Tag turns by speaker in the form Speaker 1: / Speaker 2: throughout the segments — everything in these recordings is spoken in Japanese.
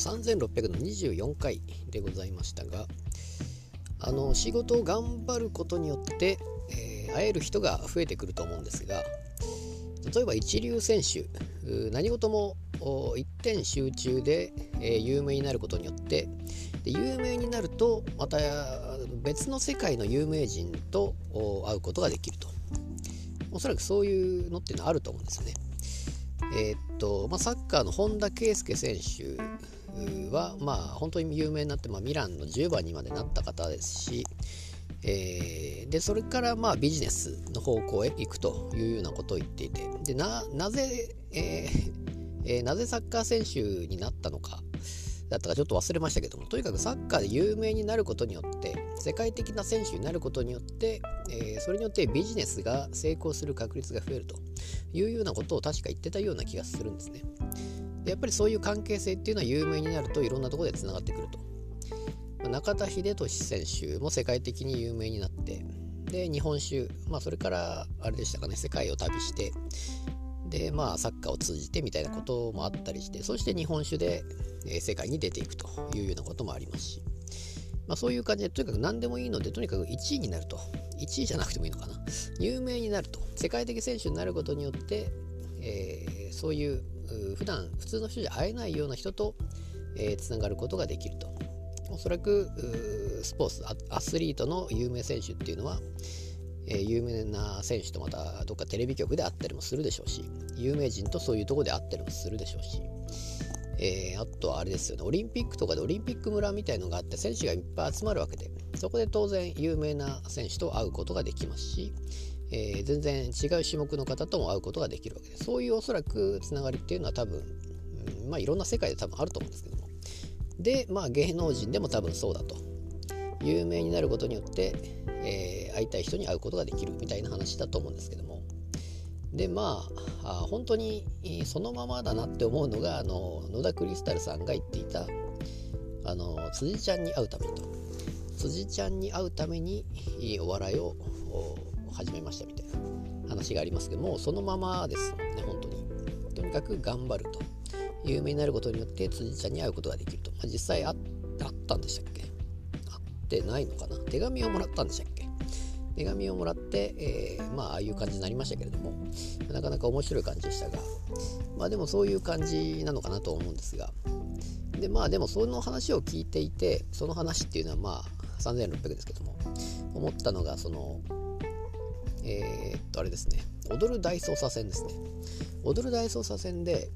Speaker 1: 3624回でございましたがあの仕事を頑張ることによって、えー、会える人が増えてくると思うんですが例えば一流選手何事も一点集中で、えー、有名になることによってで有名になるとまた別の世界の有名人と会うことができるとおそらくそういうのっていうのはあると思うんですよね。えー、っとまあ、サッカーの本田圭佑選手は、まあ、本当に有名になって、まあ、ミランの10番にまでなった方ですし、えー、でそれからまあビジネスの方向へ行くというようなことを言っていてでななぜ、えーえー、なぜサッカー選手になったのかだったかちょっと忘れましたけどもとにかくサッカーで有名になることによって世界的な選手になることによって、えー、それによってビジネスが成功する確率が増えるというようなことを確か言ってたような気がするんですね。やっぱりそういう関係性っていうのは有名になるといろんなとこでつながってくると。中田英寿選手も世界的に有名になってで日本酒、まあ、それからあれでしたかね世界を旅してでまあサッカーを通じてみたいなこともあったりしてそして日本酒で、え、世界に出ていくというようなこともありますし、まあ、そういう感じでとにかく何でもいいのでとにかく1位になると。1位じゃなくてもいいのかな。有名になると。世界的選手になることによって、えー、そういう普段普通の人じゃ会えないような人と、えー、がることができると。おそらくスポーツアスリートの有名選手っていうのはえ、有名な選手とまたどっかテレビ局で会ったりもするでしょうし有名人とそういうとこで会ったりもするでしょうし、えー、あとはあれですよねオリンピックとかでオリンピック村みたいのがあって選手がいっぱい集まるわけでそこで当然有名な選手と会うことができますし、えー、全然違う種目の方とも会うことができるわけでそういうおそらくつながりっていうのは多分、うん、まあいろんな世界で多分あると思うんですけども。でまあ芸能人でも多分そうだと。有名になることによって、えー、会いたい人に会うことができるみたいな話だと思うんですけども。でまあ本当にそのままだなって思うのがあの野田クリスタルさんが言っていたあの辻ちゃんに会うためにと。辻ちゃんに会うためにお笑いを始めましたみたいな話がありますけどもそのままですね本当に。とにかく頑張ると。有名になることによって辻ちゃんに会うことができると、まあ、実際あったんでしたっけ？会ってないのかな？手紙をもらったんでしたっけ？手紙をもらって、えー、まあああいう感じになりましたけれどもなかなか面白い感じでしたがまあでもそういう感じなのかなと思うんですがでまあでもその話を聞いていてその話っていうのはまあ3600ですけども思ったのがそのえー、っとあれですね踊る大捜査線ですね。踊る大捜査線で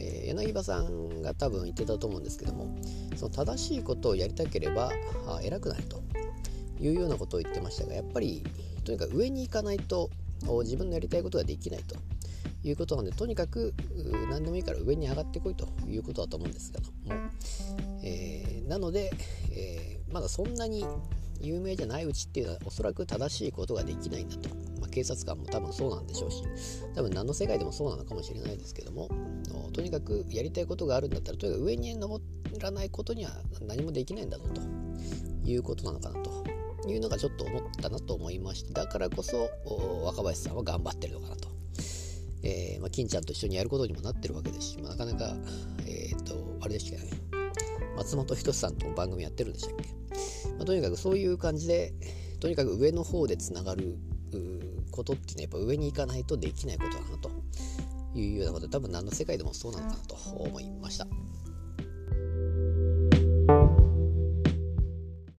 Speaker 1: えー、柳葉さんが多分言ってたと思うんですけどもその正しいことをやりたければ偉くなると。いうようなことを言ってましたがやっぱりとにかく上に行かないと自分のやりたいことができないと。いうことなのでとにかく何でもいいから上に上がってこいと。いうことだと思うんですけども、えー、なので、えー、まだそんなに有名じゃないうちっていうのはおそらく正しいことができないんだと、まあ、警察官も多分そうなんでしょうし多分何の世界でもそうなのかもしれないですけどもとにかくやりたいことがあるんだったらとにかく上に登らないことには何もできないんだぞと。いうことなのかなと。いうのがちょっと思ったなと思いましてだからこそ若林さんは頑張ってるのかなと。えーまあ、金ちゃんと一緒にやることにもなってるわけですし、まあ、なかなか、えっ、と、あれでしたっけね、松本人志さんとも番組やってるんでしたっけ、まあ、とにかくそういう感じで、とにかく上の方でつながることっていうのはやっぱ上に行かないとできないことだなというようなことで多分何の世界でもそうなのかなと思いました。